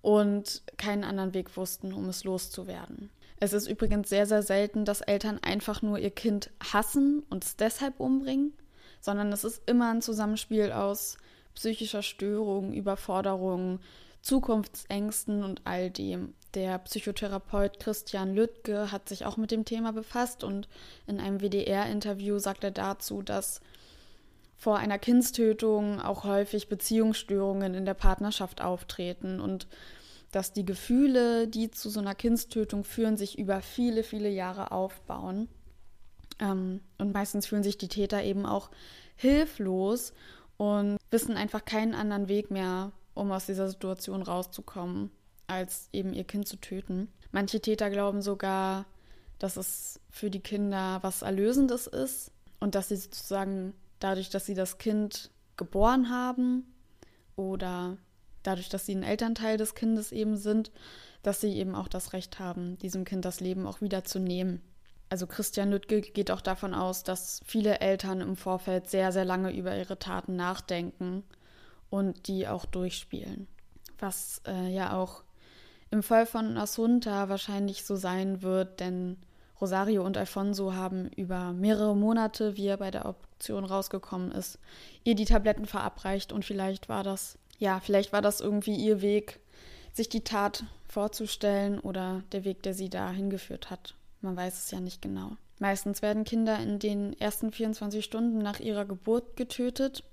Und keinen anderen Weg wussten, um es loszuwerden. Es ist übrigens sehr, sehr selten, dass Eltern einfach nur ihr Kind hassen und es deshalb umbringen, sondern es ist immer ein Zusammenspiel aus psychischer Störung, Überforderung, Zukunftsängsten und all dem. Der Psychotherapeut Christian Lüttke hat sich auch mit dem Thema befasst und in einem WDR-Interview sagt er dazu, dass vor einer Kindstötung auch häufig Beziehungsstörungen in der Partnerschaft auftreten und dass die Gefühle, die zu so einer Kindstötung führen, sich über viele, viele Jahre aufbauen. Ähm, und meistens fühlen sich die Täter eben auch hilflos und wissen einfach keinen anderen Weg mehr, um aus dieser Situation rauszukommen, als eben ihr Kind zu töten. Manche Täter glauben sogar, dass es für die Kinder was Erlösendes ist und dass sie sozusagen dadurch, dass sie das Kind geboren haben oder dadurch, dass sie ein Elternteil des Kindes eben sind, dass sie eben auch das Recht haben, diesem Kind das Leben auch wieder zu nehmen. Also Christian Lüttke geht auch davon aus, dass viele Eltern im Vorfeld sehr, sehr lange über ihre Taten nachdenken und die auch durchspielen. Was äh, ja auch im Fall von Asunta wahrscheinlich so sein wird, denn Rosario und Alfonso haben über mehrere Monate, wie er bei der Option rausgekommen ist, ihr die Tabletten verabreicht und vielleicht war das, ja, vielleicht war das irgendwie ihr Weg, sich die Tat vorzustellen oder der Weg, der sie da hingeführt hat. Man weiß es ja nicht genau. Meistens werden Kinder in den ersten 24 Stunden nach ihrer Geburt getötet.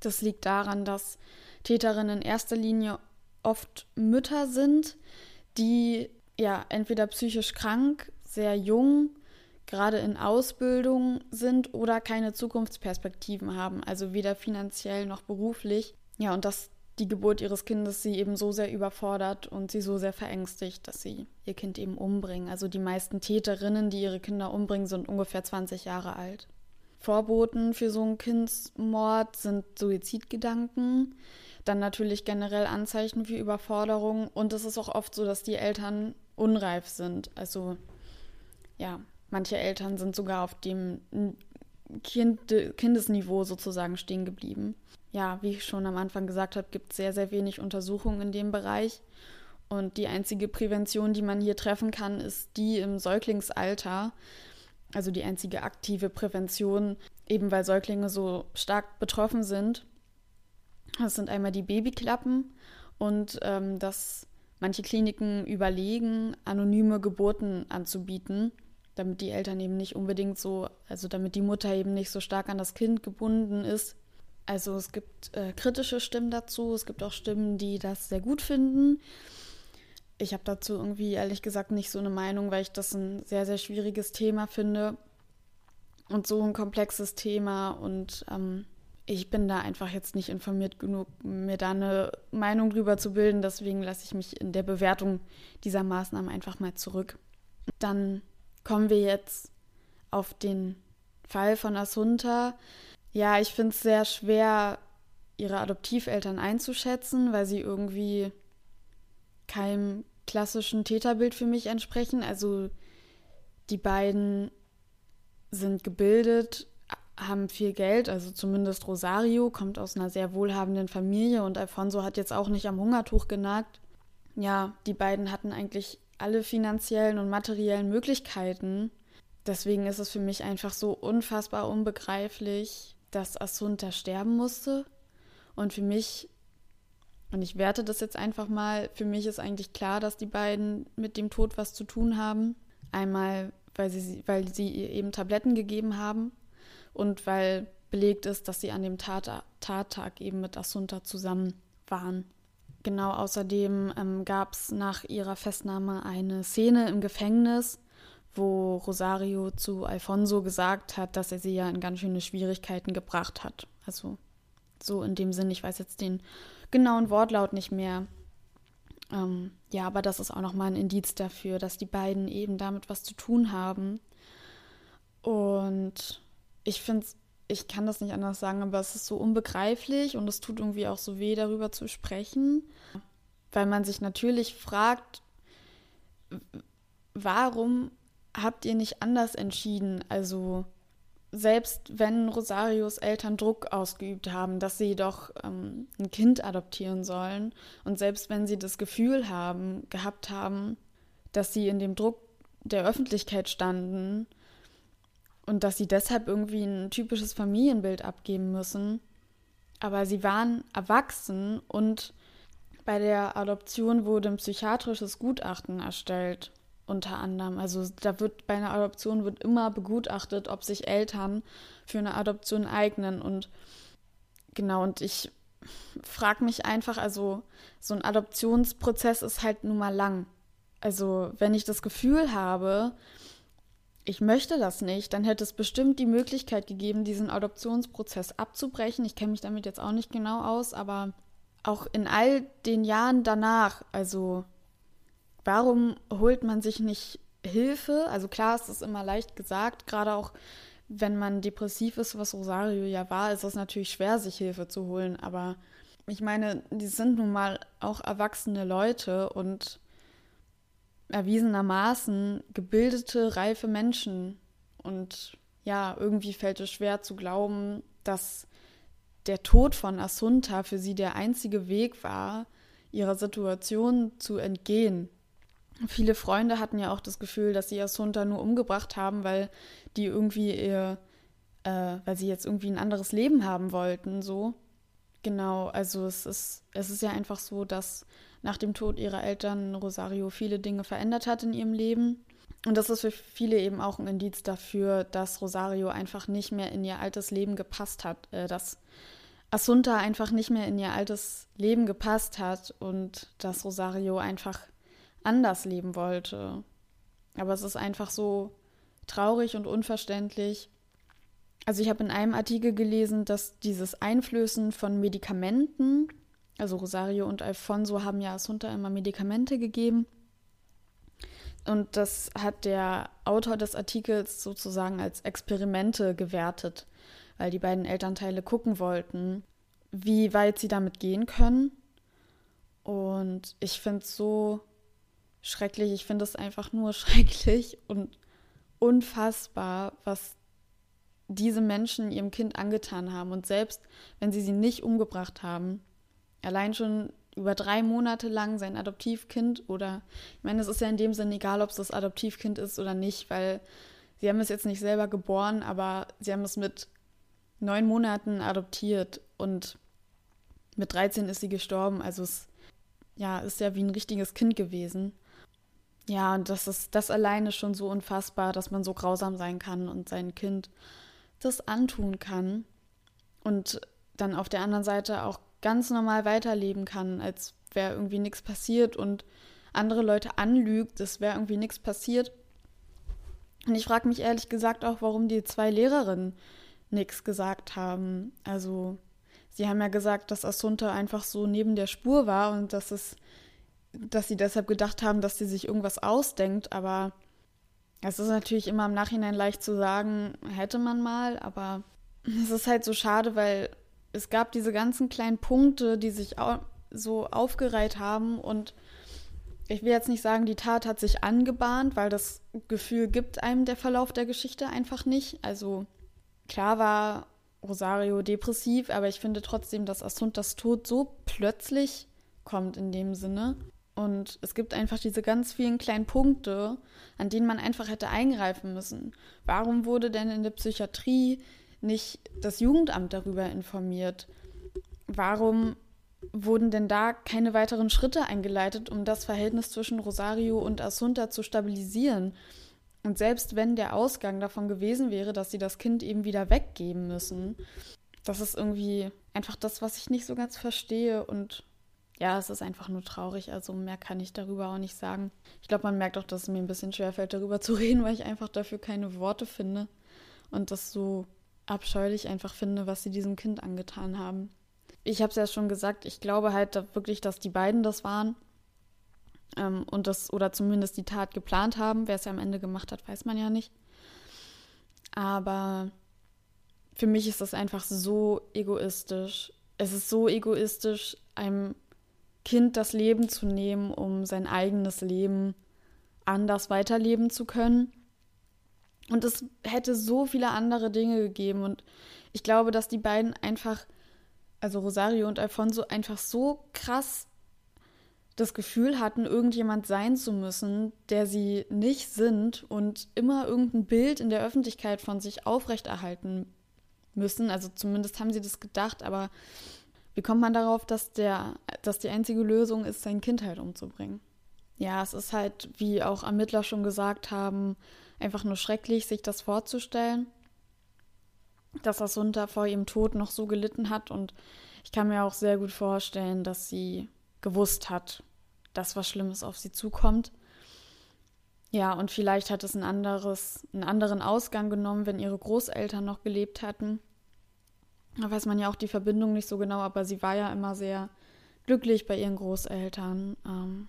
Das liegt daran, dass Täterinnen in erster Linie oft Mütter sind, die ja entweder psychisch krank, sehr jung, gerade in Ausbildung sind oder keine Zukunftsperspektiven haben, also weder finanziell noch beruflich. Ja, und dass die Geburt ihres Kindes sie eben so sehr überfordert und sie so sehr verängstigt, dass sie ihr Kind eben umbringen. Also die meisten Täterinnen, die ihre Kinder umbringen, sind ungefähr 20 Jahre alt. Vorboten für so einen Kindsmord sind Suizidgedanken, dann natürlich generell Anzeichen für Überforderung und es ist auch oft so, dass die Eltern unreif sind. Also ja, manche Eltern sind sogar auf dem kind Kindesniveau sozusagen stehen geblieben. Ja, wie ich schon am Anfang gesagt habe, gibt es sehr, sehr wenig Untersuchungen in dem Bereich. Und die einzige Prävention, die man hier treffen kann, ist die im Säuglingsalter. Also die einzige aktive Prävention, eben weil Säuglinge so stark betroffen sind. Das sind einmal die Babyklappen und ähm, dass manche Kliniken überlegen, anonyme Geburten anzubieten damit die Eltern eben nicht unbedingt so, also damit die Mutter eben nicht so stark an das Kind gebunden ist. Also es gibt äh, kritische Stimmen dazu, es gibt auch Stimmen, die das sehr gut finden. Ich habe dazu irgendwie ehrlich gesagt nicht so eine Meinung, weil ich das ein sehr, sehr schwieriges Thema finde und so ein komplexes Thema und ähm, ich bin da einfach jetzt nicht informiert genug, mir da eine Meinung drüber zu bilden. Deswegen lasse ich mich in der Bewertung dieser Maßnahmen einfach mal zurück. Dann kommen wir jetzt auf den Fall von Asunta. Ja, ich finde es sehr schwer, ihre Adoptiveltern einzuschätzen, weil sie irgendwie keinem klassischen Täterbild für mich entsprechen. Also die beiden sind gebildet, haben viel Geld, also zumindest Rosario kommt aus einer sehr wohlhabenden Familie und Alfonso hat jetzt auch nicht am Hungertuch genagt. Ja, die beiden hatten eigentlich alle finanziellen und materiellen Möglichkeiten. Deswegen ist es für mich einfach so unfassbar unbegreiflich, dass Asunta sterben musste. Und für mich, und ich werte das jetzt einfach mal, für mich ist eigentlich klar, dass die beiden mit dem Tod was zu tun haben. Einmal, weil sie, weil sie ihr eben Tabletten gegeben haben und weil belegt ist, dass sie an dem Tat Tattag eben mit Asunta zusammen waren. Genau, außerdem ähm, gab es nach ihrer Festnahme eine Szene im Gefängnis, wo Rosario zu Alfonso gesagt hat, dass er sie ja in ganz schöne Schwierigkeiten gebracht hat. Also so in dem Sinn, ich weiß jetzt den genauen Wortlaut nicht mehr. Ähm, ja, aber das ist auch nochmal ein Indiz dafür, dass die beiden eben damit was zu tun haben. Und ich finde es ich kann das nicht anders sagen, aber es ist so unbegreiflich und es tut irgendwie auch so weh, darüber zu sprechen, weil man sich natürlich fragt, warum habt ihr nicht anders entschieden? Also selbst wenn Rosarios Eltern Druck ausgeübt haben, dass sie doch ähm, ein Kind adoptieren sollen und selbst wenn sie das Gefühl haben, gehabt haben, dass sie in dem Druck der Öffentlichkeit standen, und dass sie deshalb irgendwie ein typisches Familienbild abgeben müssen. Aber sie waren erwachsen und bei der Adoption wurde ein psychiatrisches Gutachten erstellt, unter anderem. Also da wird bei einer Adoption wird immer begutachtet, ob sich Eltern für eine Adoption eignen. Und genau, und ich frage mich einfach, also so ein Adoptionsprozess ist halt nun mal lang. Also wenn ich das Gefühl habe, ich möchte das nicht, dann hätte es bestimmt die Möglichkeit gegeben, diesen Adoptionsprozess abzubrechen. Ich kenne mich damit jetzt auch nicht genau aus, aber auch in all den Jahren danach, also warum holt man sich nicht Hilfe. Also klar, es ist immer leicht gesagt, gerade auch wenn man depressiv ist, was Rosario ja war, ist es natürlich schwer, sich Hilfe zu holen. Aber ich meine, die sind nun mal auch erwachsene Leute und erwiesenermaßen gebildete, reife Menschen. Und ja, irgendwie fällt es schwer zu glauben, dass der Tod von Asunta für sie der einzige Weg war, ihrer Situation zu entgehen. Viele Freunde hatten ja auch das Gefühl, dass sie Asunta nur umgebracht haben, weil die irgendwie ihr, äh, weil sie jetzt irgendwie ein anderes Leben haben wollten, so. Genau, also es ist, es ist ja einfach so, dass nach dem Tod ihrer Eltern Rosario viele Dinge verändert hat in ihrem Leben. Und das ist für viele eben auch ein Indiz dafür, dass Rosario einfach nicht mehr in ihr altes Leben gepasst hat, äh, dass Asunta einfach nicht mehr in ihr altes Leben gepasst hat und dass Rosario einfach anders leben wollte. Aber es ist einfach so traurig und unverständlich. Also ich habe in einem Artikel gelesen, dass dieses Einflößen von Medikamenten, also Rosario und Alfonso haben ja Asunta immer Medikamente gegeben. Und das hat der Autor des Artikels sozusagen als Experimente gewertet, weil die beiden Elternteile gucken wollten, wie weit sie damit gehen können. Und ich finde es so schrecklich. Ich finde es einfach nur schrecklich und unfassbar, was diese Menschen ihrem Kind angetan haben. Und selbst wenn sie sie nicht umgebracht haben, allein schon über drei Monate lang sein Adoptivkind oder, ich meine, es ist ja in dem Sinne egal, ob es das Adoptivkind ist oder nicht, weil sie haben es jetzt nicht selber geboren, aber sie haben es mit neun Monaten adoptiert und mit 13 ist sie gestorben. Also es ja, ist ja wie ein richtiges Kind gewesen. Ja, und das ist das alleine schon so unfassbar, dass man so grausam sein kann und sein Kind das antun kann und dann auf der anderen Seite auch ganz normal weiterleben kann, als wäre irgendwie nichts passiert und andere Leute anlügt, es wäre irgendwie nichts passiert. Und ich frage mich ehrlich gesagt auch, warum die zwei Lehrerinnen nichts gesagt haben. Also, sie haben ja gesagt, dass Asunta einfach so neben der Spur war und dass es dass sie deshalb gedacht haben, dass sie sich irgendwas ausdenkt, aber es ist natürlich immer im Nachhinein leicht zu sagen, hätte man mal, aber es ist halt so schade, weil es gab diese ganzen kleinen Punkte, die sich so aufgereiht haben und ich will jetzt nicht sagen, die Tat hat sich angebahnt, weil das Gefühl gibt einem der Verlauf der Geschichte einfach nicht. Also klar war Rosario depressiv, aber ich finde trotzdem, dass Asuntas Tod so plötzlich kommt in dem Sinne, und es gibt einfach diese ganz vielen kleinen Punkte, an denen man einfach hätte eingreifen müssen. Warum wurde denn in der Psychiatrie nicht das Jugendamt darüber informiert? Warum wurden denn da keine weiteren Schritte eingeleitet, um das Verhältnis zwischen Rosario und Asunta zu stabilisieren? Und selbst wenn der Ausgang davon gewesen wäre, dass sie das Kind eben wieder weggeben müssen, das ist irgendwie einfach das, was ich nicht so ganz verstehe und ja, es ist einfach nur traurig. Also mehr kann ich darüber auch nicht sagen. Ich glaube, man merkt auch, dass es mir ein bisschen schwerfällt, darüber zu reden, weil ich einfach dafür keine Worte finde und das so abscheulich einfach finde, was sie diesem Kind angetan haben. Ich habe es ja schon gesagt, ich glaube halt wirklich, dass die beiden das waren ähm, und das oder zumindest die Tat geplant haben. Wer es ja am Ende gemacht hat, weiß man ja nicht. Aber für mich ist das einfach so egoistisch. Es ist so egoistisch, einem Kind das Leben zu nehmen, um sein eigenes Leben anders weiterleben zu können. Und es hätte so viele andere Dinge gegeben. Und ich glaube, dass die beiden einfach, also Rosario und Alfonso, einfach so krass das Gefühl hatten, irgendjemand sein zu müssen, der sie nicht sind und immer irgendein Bild in der Öffentlichkeit von sich aufrechterhalten müssen. Also zumindest haben sie das gedacht, aber wie kommt man darauf, dass, der, dass die einzige Lösung ist, sein Kind halt umzubringen? Ja, es ist halt, wie auch Ermittler schon gesagt haben, einfach nur schrecklich, sich das vorzustellen, dass Asunta vor ihrem Tod noch so gelitten hat. Und ich kann mir auch sehr gut vorstellen, dass sie gewusst hat, dass was Schlimmes auf sie zukommt. Ja, und vielleicht hat es ein anderes, einen anderen Ausgang genommen, wenn ihre Großeltern noch gelebt hatten. Da weiß man ja auch die Verbindung nicht so genau, aber sie war ja immer sehr glücklich bei ihren Großeltern. Ähm,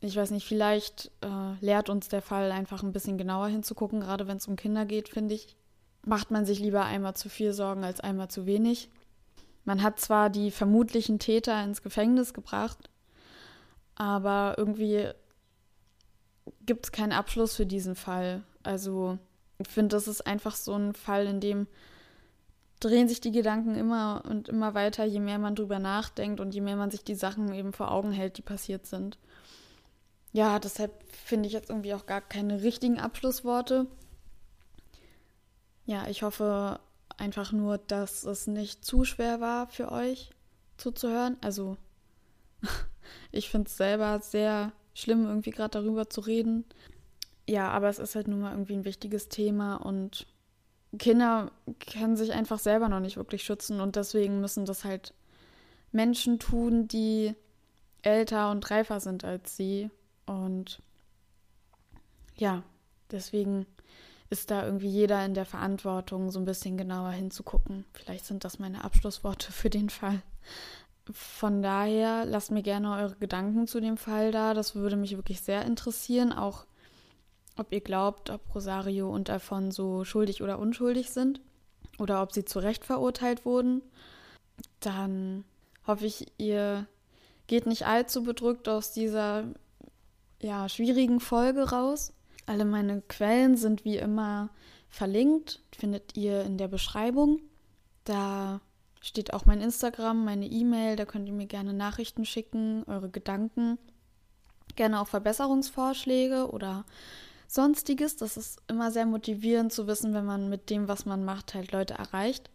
ich weiß nicht, vielleicht äh, lehrt uns der Fall einfach ein bisschen genauer hinzugucken, gerade wenn es um Kinder geht, finde ich. Macht man sich lieber einmal zu viel Sorgen als einmal zu wenig. Man hat zwar die vermutlichen Täter ins Gefängnis gebracht, aber irgendwie gibt es keinen Abschluss für diesen Fall. Also ich finde, das ist einfach so ein Fall, in dem drehen sich die Gedanken immer und immer weiter, je mehr man drüber nachdenkt und je mehr man sich die Sachen eben vor Augen hält, die passiert sind. Ja, deshalb finde ich jetzt irgendwie auch gar keine richtigen Abschlussworte. Ja, ich hoffe einfach nur, dass es nicht zu schwer war für euch zuzuhören. Also, ich finde es selber sehr schlimm, irgendwie gerade darüber zu reden. Ja, aber es ist halt nun mal irgendwie ein wichtiges Thema und Kinder können sich einfach selber noch nicht wirklich schützen und deswegen müssen das halt Menschen tun, die älter und reifer sind als sie. Und ja, deswegen ist da irgendwie jeder in der Verantwortung, so ein bisschen genauer hinzugucken. Vielleicht sind das meine Abschlussworte für den Fall. Von daher lasst mir gerne eure Gedanken zu dem Fall da. Das würde mich wirklich sehr interessieren. Auch ob ihr glaubt, ob Rosario und Alfonso schuldig oder unschuldig sind oder ob sie zu Recht verurteilt wurden. Dann hoffe ich, ihr geht nicht allzu bedrückt aus dieser ja, schwierigen Folge raus. Alle meine Quellen sind wie immer verlinkt, findet ihr in der Beschreibung. Da steht auch mein Instagram, meine E-Mail, da könnt ihr mir gerne Nachrichten schicken, eure Gedanken, gerne auch Verbesserungsvorschläge oder sonstiges. Das ist immer sehr motivierend zu wissen, wenn man mit dem, was man macht, halt Leute erreicht.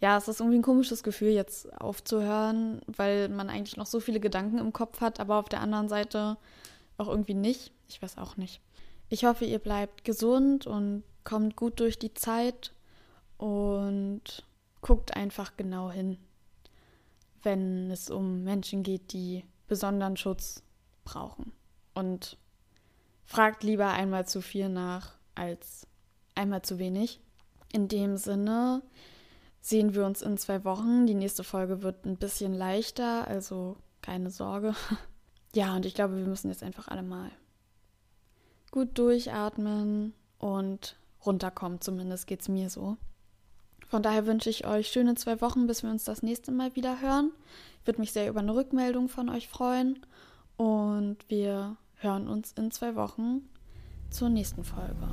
Ja, es ist irgendwie ein komisches Gefühl, jetzt aufzuhören, weil man eigentlich noch so viele Gedanken im Kopf hat, aber auf der anderen Seite auch irgendwie nicht. Ich weiß auch nicht. Ich hoffe, ihr bleibt gesund und kommt gut durch die Zeit und guckt einfach genau hin, wenn es um Menschen geht, die besonderen Schutz brauchen. Und fragt lieber einmal zu viel nach als einmal zu wenig. In dem Sinne sehen wir uns in zwei Wochen. Die nächste Folge wird ein bisschen leichter, also keine Sorge. Ja, und ich glaube, wir müssen jetzt einfach alle mal gut durchatmen und runterkommen. Zumindest geht es mir so. Von daher wünsche ich euch schöne zwei Wochen, bis wir uns das nächste Mal wieder hören. Ich würde mich sehr über eine Rückmeldung von euch freuen. Und wir hören uns in zwei Wochen zur nächsten Folge.